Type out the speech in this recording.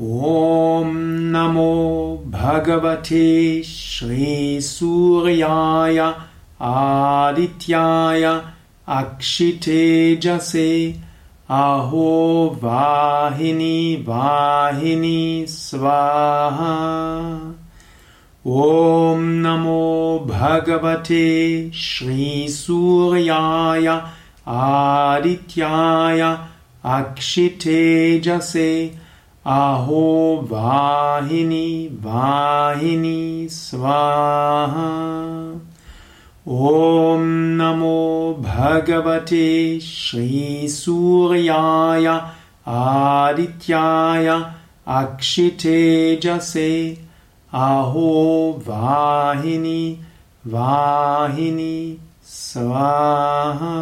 ॐ नमो भगवते श्रीसूर्याय आदित्याय अक्षितेजसे अहो वाहिनी वाहिनी स्वाहा। ॐ नमो भगवते श्रीसूर्याय आदित्याय अक्षितेजसे अहो वाहिनी वाहिनी स्वाहा। ॐ नमो भगवते श्रीसूर्याय आदित्याय अक्षितेजसे अहो वाहिनी वाहिनी स्वाहा